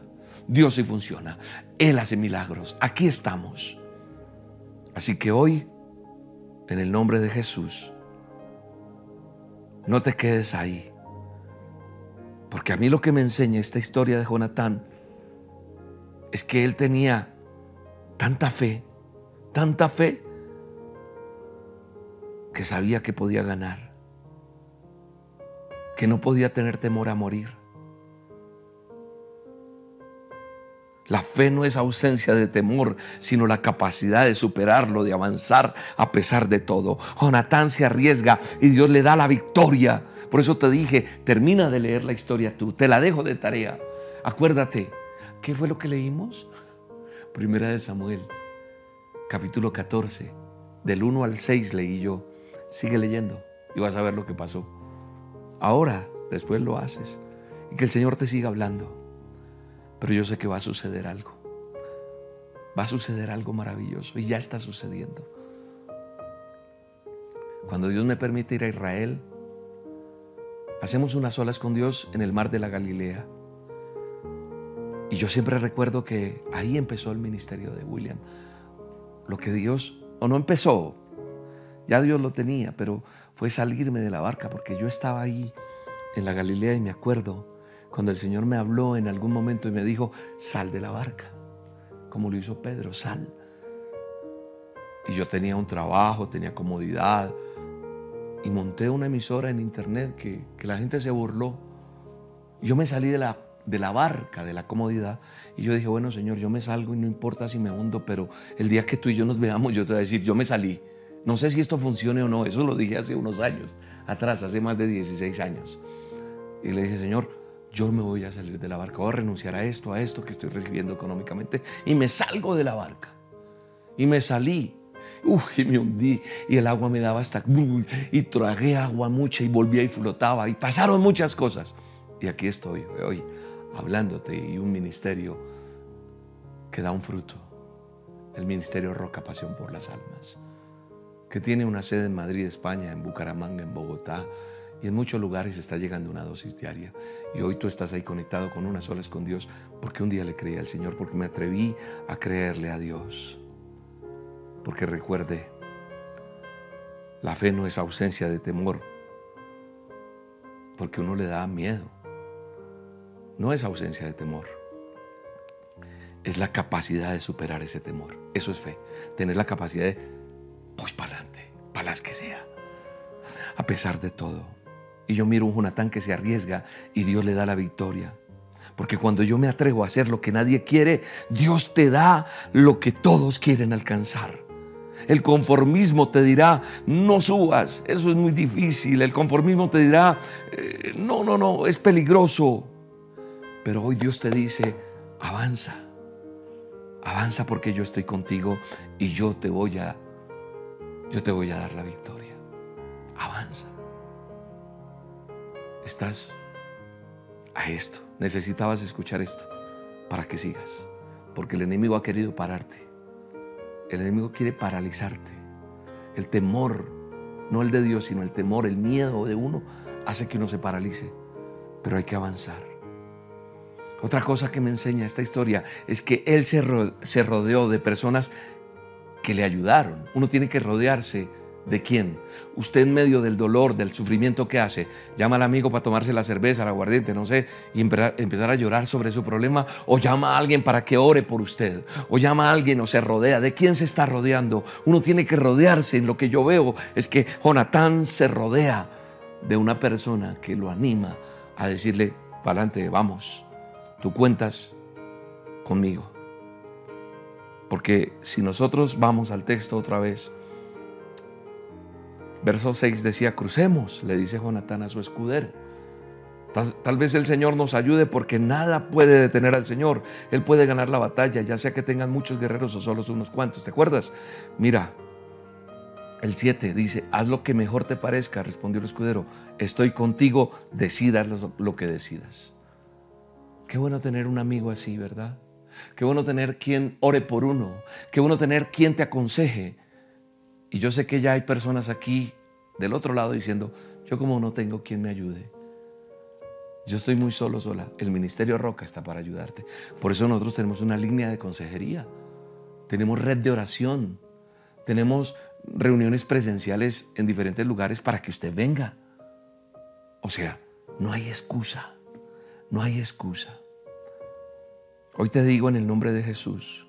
[SPEAKER 2] Dios sí funciona, Él hace milagros, aquí estamos. Así que hoy, en el nombre de Jesús, no te quedes ahí. Porque a mí lo que me enseña esta historia de Jonatán es que él tenía tanta fe, tanta fe, que sabía que podía ganar. Que no podía tener temor a morir. La fe no es ausencia de temor, sino la capacidad de superarlo, de avanzar a pesar de todo. Jonatán se arriesga y Dios le da la victoria. Por eso te dije, termina de leer la historia tú, te la dejo de tarea. Acuérdate, ¿qué fue lo que leímos? Primera de Samuel, capítulo 14, del 1 al 6 leí yo. Sigue leyendo y vas a ver lo que pasó. Ahora, después lo haces y que el Señor te siga hablando. Pero yo sé que va a suceder algo. Va a suceder algo maravilloso y ya está sucediendo. Cuando Dios me permite ir a Israel, hacemos unas olas con Dios en el mar de la Galilea. Y yo siempre recuerdo que ahí empezó el ministerio de William. Lo que Dios, o no empezó, ya Dios lo tenía, pero fue salirme de la barca porque yo estaba ahí en la Galilea y me acuerdo cuando el Señor me habló en algún momento y me dijo, sal de la barca, como lo hizo Pedro, sal. Y yo tenía un trabajo, tenía comodidad, y monté una emisora en internet que, la gente se burló. Yo me salí de la, de la barca, de la comodidad, y yo dije, bueno Señor, yo me salgo y no importa si me hundo, pero el día que tú y yo nos veamos, yo te voy a decir, yo me salí. No sé si esto funcione o no, eso lo dije hace unos años, atrás, hace más de 16 años. Y le dije, Señor, yo me voy a salir de la barca, voy a renunciar a esto, a esto que estoy recibiendo económicamente y me salgo de la barca. Y me salí. y me hundí y el agua me daba hasta... Y tragué agua mucha y volvía y flotaba y pasaron muchas cosas. Y aquí estoy hoy hablándote y un ministerio que da un fruto. El ministerio Roca Pasión por las Almas. Que tiene una sede en Madrid, España, en Bucaramanga, en Bogotá, y en muchos lugares está llegando una dosis diaria. Y hoy tú estás ahí conectado con una sola con Dios porque un día le creí al Señor, porque me atreví a creerle a Dios. Porque recuerde, la fe no es ausencia de temor, porque uno le da miedo. No es ausencia de temor. Es la capacidad de superar ese temor. Eso es fe. Tener la capacidad de, que sea. A pesar de todo. Y yo miro un Jonatán que se arriesga y Dios le da la victoria. Porque cuando yo me atrevo a hacer lo que nadie quiere, Dios te da lo que todos quieren alcanzar. El conformismo te dirá, no subas, eso es muy difícil. El conformismo te dirá, eh, no, no, no, es peligroso. Pero hoy Dios te dice, avanza, avanza porque yo estoy contigo y yo te voy a, yo te voy a dar la victoria. Avanza estás a esto. Necesitabas escuchar esto para que sigas. Porque el enemigo ha querido pararte. El enemigo quiere paralizarte. El temor, no el de Dios, sino el temor, el miedo de uno, hace que uno se paralice. Pero hay que avanzar. Otra cosa que me enseña esta historia es que él se, rodeó de personas que le ayudaron. Uno tiene que rodearse ¿De quién? Usted en medio del dolor, del sufrimiento que hace, llama al amigo para tomarse la cerveza, el aguardiente, no sé, y empezar a llorar sobre su problema, o llama a alguien para que ore por usted, o llama a alguien o se rodea. ¿De quién se está rodeando? Uno tiene que rodearse. En lo que yo veo es que Jonatán se rodea de una persona que lo anima a decirle, para adelante, vamos, tú cuentas conmigo. Porque si nosotros vamos al texto otra vez, Verso 6 decía, crucemos, le dice Jonatán a su escudero. Tal, vez el Señor nos ayude porque nada puede detener al Señor. Él puede ganar la batalla, ya sea que tengan muchos guerreros o solo unos cuantos. ¿Te acuerdas? Mira, el 7 dice, haz lo que mejor te parezca, respondió el escudero. Estoy contigo, decidas lo que decidas. Qué bueno tener un amigo así, ¿verdad? Qué bueno tener quien ore por uno. Qué bueno tener quien te aconseje. Y yo sé que ya hay personas aquí del otro lado diciendo, yo como no tengo quien me ayude. Yo estoy muy solo, sola. El Ministerio Roca está para ayudarte. Por eso nosotros tenemos una línea de consejería. Tenemos red de oración. Tenemos reuniones presenciales en diferentes lugares para que usted venga. O sea, no hay excusa. No hay excusa. Hoy te digo en el nombre de Jesús,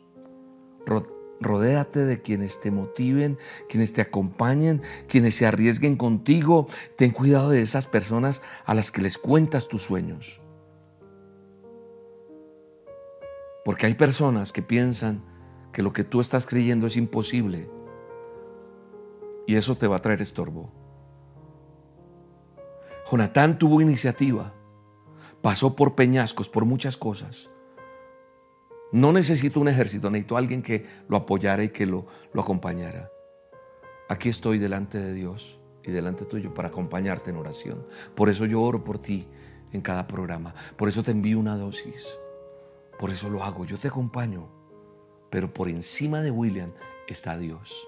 [SPEAKER 2] Rodéate de quienes te motiven, quienes te acompañen, quienes se arriesguen contigo. Ten cuidado de esas personas a las que les cuentas tus sueños. Porque hay personas que piensan que lo que tú estás creyendo es imposible y eso te va a traer estorbo. Jonatán tuvo iniciativa, pasó por peñascos, por muchas cosas. No necesito un ejército, necesito alguien que lo apoyara y que lo, lo acompañara. Aquí estoy delante de Dios y delante tuyo para acompañarte en oración. Por eso yo oro por ti en cada programa. Por eso te envío una dosis. Por eso lo hago. Yo te acompaño. Pero por encima de William está Dios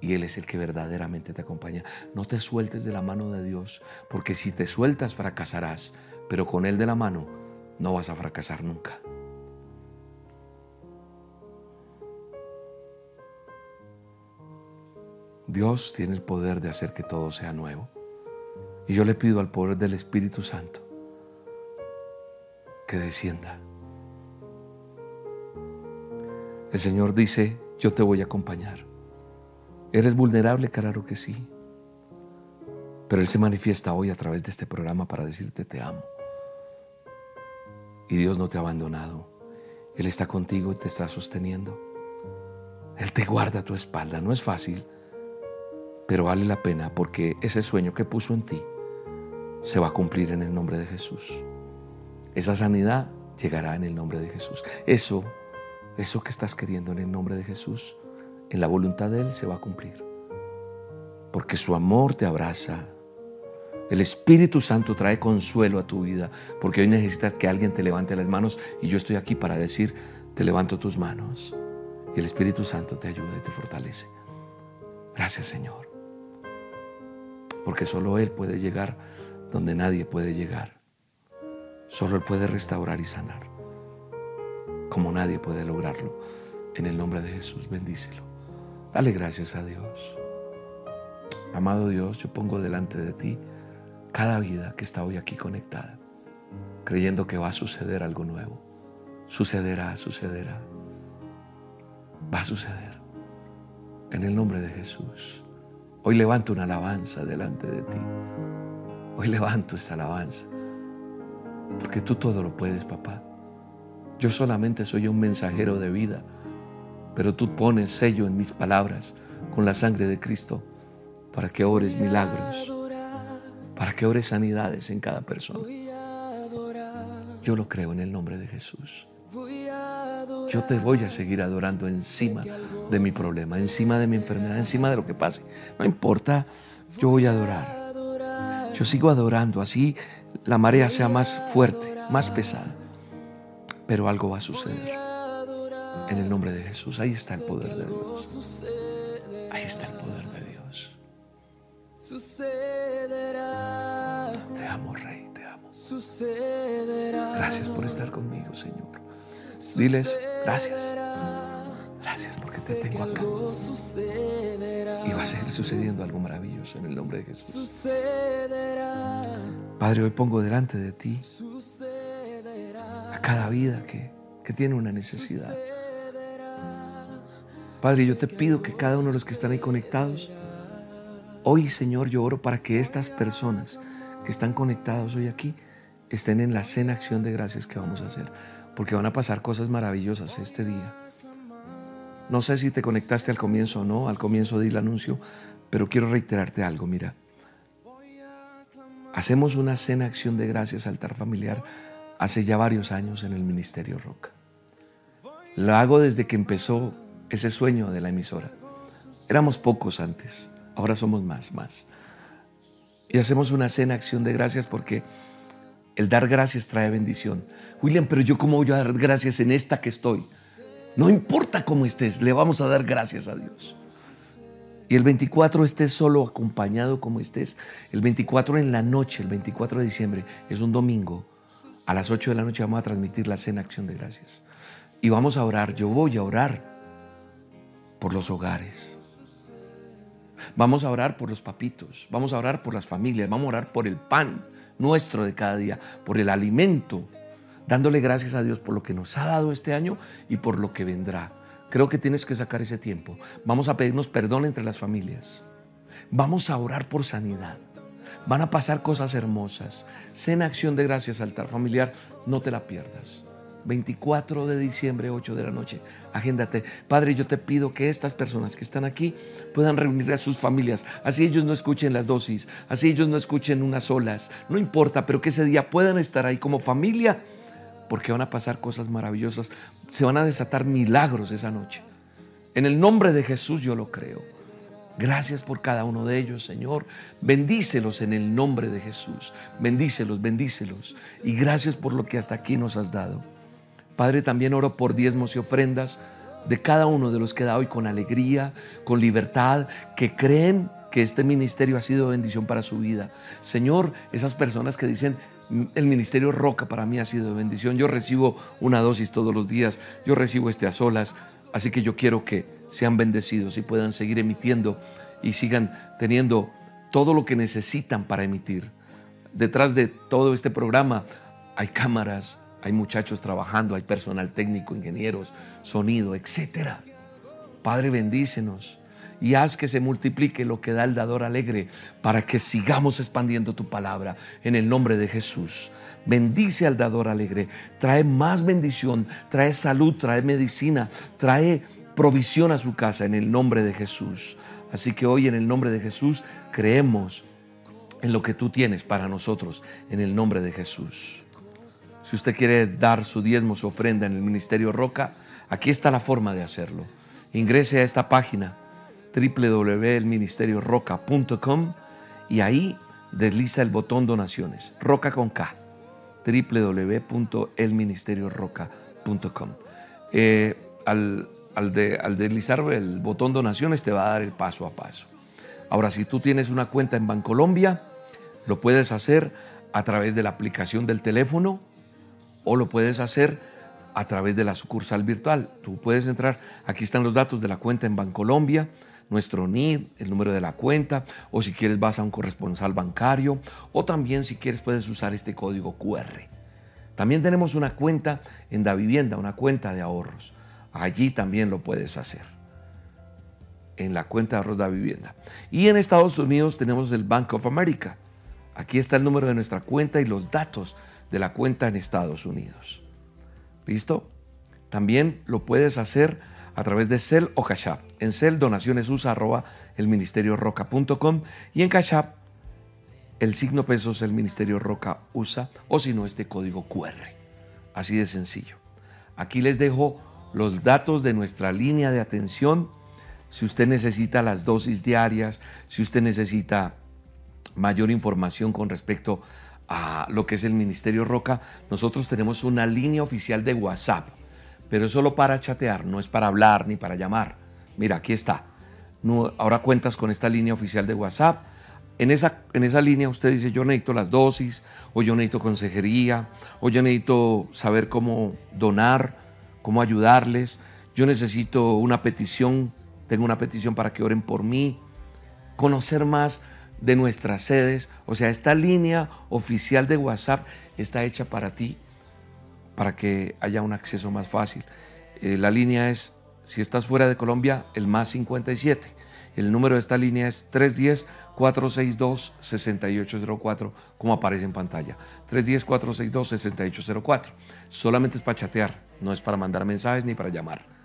[SPEAKER 2] y Él es el que verdaderamente te acompaña. No te sueltes de la mano de Dios, porque si te sueltas fracasarás, pero con Él de la mano no vas a fracasar nunca. Dios tiene el poder de hacer que todo sea nuevo. Y yo le pido al poder del Espíritu Santo que descienda. El Señor dice, yo te voy a acompañar. ¿Eres vulnerable? Claro que sí. Pero Él se manifiesta hoy a través de este programa para decirte te amo. Y Dios no te ha abandonado. Él está contigo y te está sosteniendo. Él te guarda a tu espalda. No es fácil, pero vale la pena porque ese sueño que puso en ti se va a cumplir en el nombre de Jesús. Esa sanidad llegará en el nombre de Jesús. Eso, eso que estás queriendo en el nombre de Jesús, en la voluntad de Él se va a cumplir. Porque su amor te abraza. El Espíritu Santo trae consuelo a tu vida, porque hoy necesitas que alguien te levante las manos y yo estoy aquí para decir, te levanto tus manos. Y el Espíritu Santo te ayuda y te fortalece. Gracias Señor. Porque solo Él puede llegar donde nadie puede llegar. Solo Él puede restaurar y sanar. Como nadie puede lograrlo. En el nombre de Jesús, bendícelo. Dale gracias a Dios. Amado Dios, yo pongo delante de ti cada vida que está hoy aquí conectada, creyendo que va a suceder algo nuevo. Sucederá, sucederá. Va a suceder. En el nombre de Jesús. Hoy levanto una alabanza delante de ti. Hoy levanto esta alabanza. Porque tú todo lo puedes, papá. Yo solamente soy un mensajero de vida pero tú pones sello en mis palabras con la sangre de Cristo para que ores milagros, para que ores sanidades en cada persona. Yo lo creo en el nombre de Jesús. Yo te voy a seguir adorando encima de mi problema, encima de mi enfermedad, encima de lo que pase. No importa, yo voy a adorar. Yo sigo adorando, así la marea sea más fuerte, más pesada. Pero algo va a suceder. En el nombre de Jesús, ahí está el poder de Dios. Ahí está el poder de Dios. Te amo, Rey, te amo. Gracias por estar conmigo, Señor. Diles, gracias. Gracias porque te tengo acá. Y va a seguir sucediendo algo maravilloso en el nombre de Jesús. Padre, hoy pongo delante de ti a cada vida que, que tiene una necesidad. Padre, yo te pido que cada uno de los que están ahí conectados, hoy Señor, yo oro para que estas personas que están conectados hoy aquí estén en la cena acción de gracias que vamos a hacer, porque van a pasar cosas maravillosas este día. No sé si te conectaste al comienzo o no, al comienzo di el anuncio, pero quiero reiterarte algo, mira. Hacemos una cena acción de gracias altar familiar hace ya varios años en el Ministerio Roca. Lo hago desde que empezó ese sueño de la emisora. Éramos pocos antes, ahora somos más, más. Y hacemos una cena acción de gracias porque el dar gracias trae bendición. William, pero yo cómo voy a dar gracias en esta que estoy. No importa cómo estés, le vamos a dar gracias a Dios. Y el 24 estés solo acompañado como estés. El 24 en la noche, el 24 de diciembre, es un domingo. A las 8 de la noche vamos a transmitir la cena acción de gracias. Y vamos a orar, yo voy a orar por los hogares. Vamos a orar por los papitos, vamos a orar por las familias, vamos a orar por el pan nuestro de cada día, por el alimento, dándole gracias a Dios por lo que nos ha dado este año y por lo que vendrá. Creo que tienes que sacar ese tiempo. Vamos a pedirnos perdón entre las familias. Vamos a orar por sanidad. Van a pasar cosas hermosas. Cena acción de gracias, altar familiar. No te la pierdas. 24 de diciembre, 8 de la noche. Agéndate. Padre, yo te pido que estas personas que están aquí puedan reunir a sus familias. Así ellos no escuchen las dosis. Así ellos no escuchen unas olas. No importa, pero que ese día puedan estar ahí como familia. Porque van a pasar cosas maravillosas. Se van a desatar milagros esa noche. En el nombre de Jesús yo lo creo. Gracias por cada uno de ellos, Señor. Bendícelos en el nombre de Jesús. Bendícelos, bendícelos. Y gracias por lo que hasta aquí nos has dado. Padre, también oro por diezmos y ofrendas de cada uno de los que da hoy con alegría, con libertad, que creen que este ministerio ha sido bendición para su vida. Señor, esas personas que dicen, el ministerio Roca para mí ha sido bendición. Yo recibo una dosis todos los días, yo recibo este a solas, así que yo quiero que sean bendecidos y puedan seguir emitiendo y sigan teniendo todo lo que necesitan para emitir. Detrás de todo este programa hay cámaras, hay muchachos trabajando, hay personal técnico, ingenieros, sonido, etc. Padre, bendícenos y haz que se multiplique lo que da el dador alegre para que sigamos expandiendo tu palabra en el nombre de Jesús. Bendice al dador alegre, trae más bendición, trae salud, trae medicina, trae provisión a su casa en el nombre de Jesús. Así que hoy en el nombre de Jesús creemos en lo que tú tienes para nosotros en el nombre de Jesús. Si usted quiere dar su diezmo, su ofrenda en el Ministerio Roca, aquí está la forma de hacerlo. Ingrese a esta página www.elministerioroca.com y ahí desliza el botón donaciones, Roca con K, www.elministerioroca.com. Eh, al, al, al deslizar el botón donaciones te va a dar el paso a paso. Ahora, si tú tienes una cuenta en Bancolombia, lo puedes hacer a través de la aplicación del teléfono o lo puedes hacer a través de la sucursal virtual. Tú puedes entrar, aquí están los datos de la cuenta en Bancolombia, nuestro NID, el número de la cuenta, o si quieres vas a un corresponsal bancario, o también si quieres puedes usar este código QR. También tenemos una cuenta en Da Vivienda, una cuenta de ahorros. Allí también lo puedes hacer. En la cuenta de ahorros Da Vivienda. Y en Estados Unidos tenemos el Bank of America. Aquí está el número de nuestra cuenta y los datos de la cuenta en Estados Unidos. ¿Listo? También lo puedes hacer a través de Cel o Cash App. En Cel, donaciones usa y en Cash App, el signo pesos el ministerio roca usa o si no este código QR. Así de sencillo. Aquí les dejo los datos de nuestra línea de atención. Si usted necesita las dosis diarias, si usted necesita mayor información con respecto a lo que es el Ministerio Roca, nosotros tenemos una línea oficial de WhatsApp, pero es solo para chatear, no es para hablar ni para llamar. Mira, aquí está. ahora cuentas con esta línea oficial de WhatsApp. En esa, en esa línea usted dice, yo necesito las dosis, o yo necesito consejería, o yo necesito saber cómo donar, cómo ayudarles, yo necesito una petición, tengo una petición para que oren por mí, conocer más de nuestras sedes. O sea, esta línea oficial de WhatsApp está hecha para ti, para que haya un acceso más fácil. Eh, la línea es, si estás fuera de Colombia, el más 57. El número de esta línea es 310-462-6804, como aparece en pantalla. 310-462-6804. Solamente es para chatear, no es para mandar mensajes ni para llamar.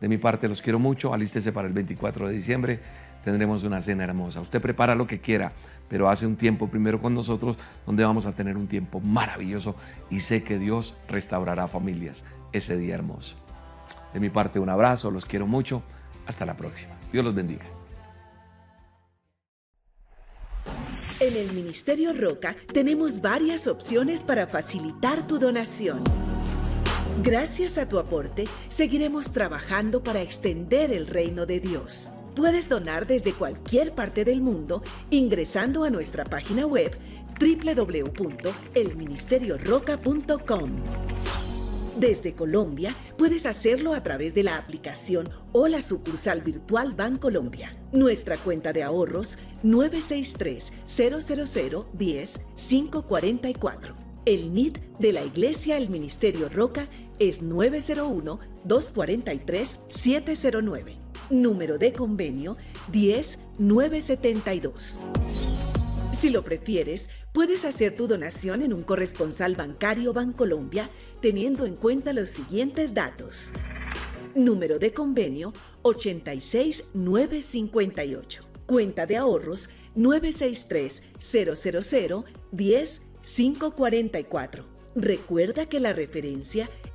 [SPEAKER 2] De mi parte los quiero mucho, alístese para el 24 de diciembre tendremos una cena hermosa. Usted prepara lo que quiera, pero hace un tiempo primero con nosotros donde vamos a tener un tiempo maravilloso y sé que Dios restaurará familias ese día hermoso. De mi parte un abrazo, los quiero mucho. Hasta la próxima. Dios los bendiga.
[SPEAKER 3] En el Ministerio Roca tenemos varias opciones para facilitar tu donación. Gracias a tu aporte, seguiremos trabajando para extender el reino de Dios. Puedes donar desde cualquier parte del mundo ingresando a nuestra página web www.elministerioroca.com. Desde Colombia puedes hacerlo a través de la aplicación o la sucursal virtual Bancolombia. Nuestra cuenta de ahorros 963 000 10 544 El NID de la Iglesia El Ministerio Roca es 901-243-709. Número de convenio 10972. Si lo prefieres, puedes hacer tu donación en un corresponsal bancario Bancolombia teniendo en cuenta los siguientes datos. Número de convenio 86958. Cuenta de ahorros 963 000 10 544. Recuerda que la referencia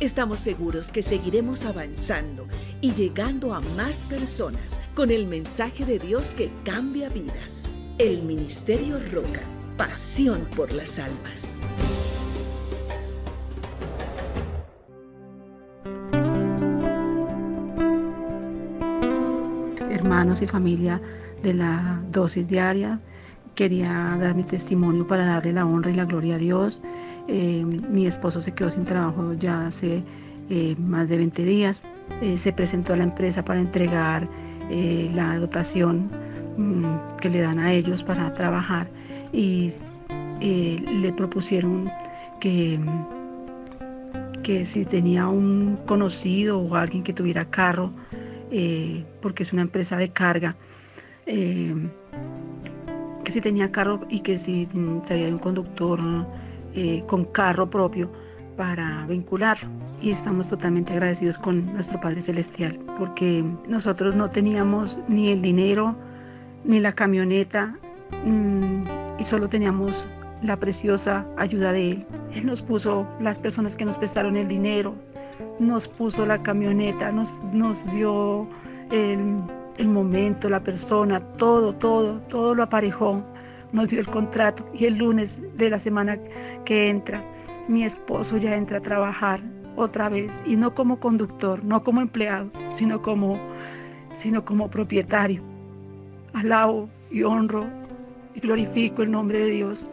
[SPEAKER 3] Estamos seguros que seguiremos avanzando y llegando a más personas con el mensaje de Dios que cambia vidas. El Ministerio Roca, pasión por las almas.
[SPEAKER 4] Hermanos y familia de la dosis diaria, quería dar mi testimonio para darle la honra y la gloria a Dios. Eh, mi esposo se quedó sin trabajo ya hace eh, más de 20 días. Eh, se presentó a la empresa para entregar la dotación mm, que le dan a ellos para trabajar y le propusieron que, que si tenía un conocido o alguien que tuviera carro, porque es una empresa de carga, que si tenía carro y que si mm, sabía un conductor eh, con carro propio para vincularlo. Y estamos totalmente agradecidos con nuestro Padre Celestial, porque nosotros no teníamos ni el dinero, ni la camioneta, mm, y solo teníamos la preciosa ayuda de Él. Él nos puso las personas que nos prestaron el dinero, nos puso la camioneta, nos, nos dio el el momento, la persona, todo, todo, todo lo aparejó. Nos dio el contrato y el lunes de la semana que entra, mi esposo ya entra a trabajar otra vez y no como conductor, no como empleado, sino como, sino como propietario. Alabo y honro y glorifico el nombre de Dios.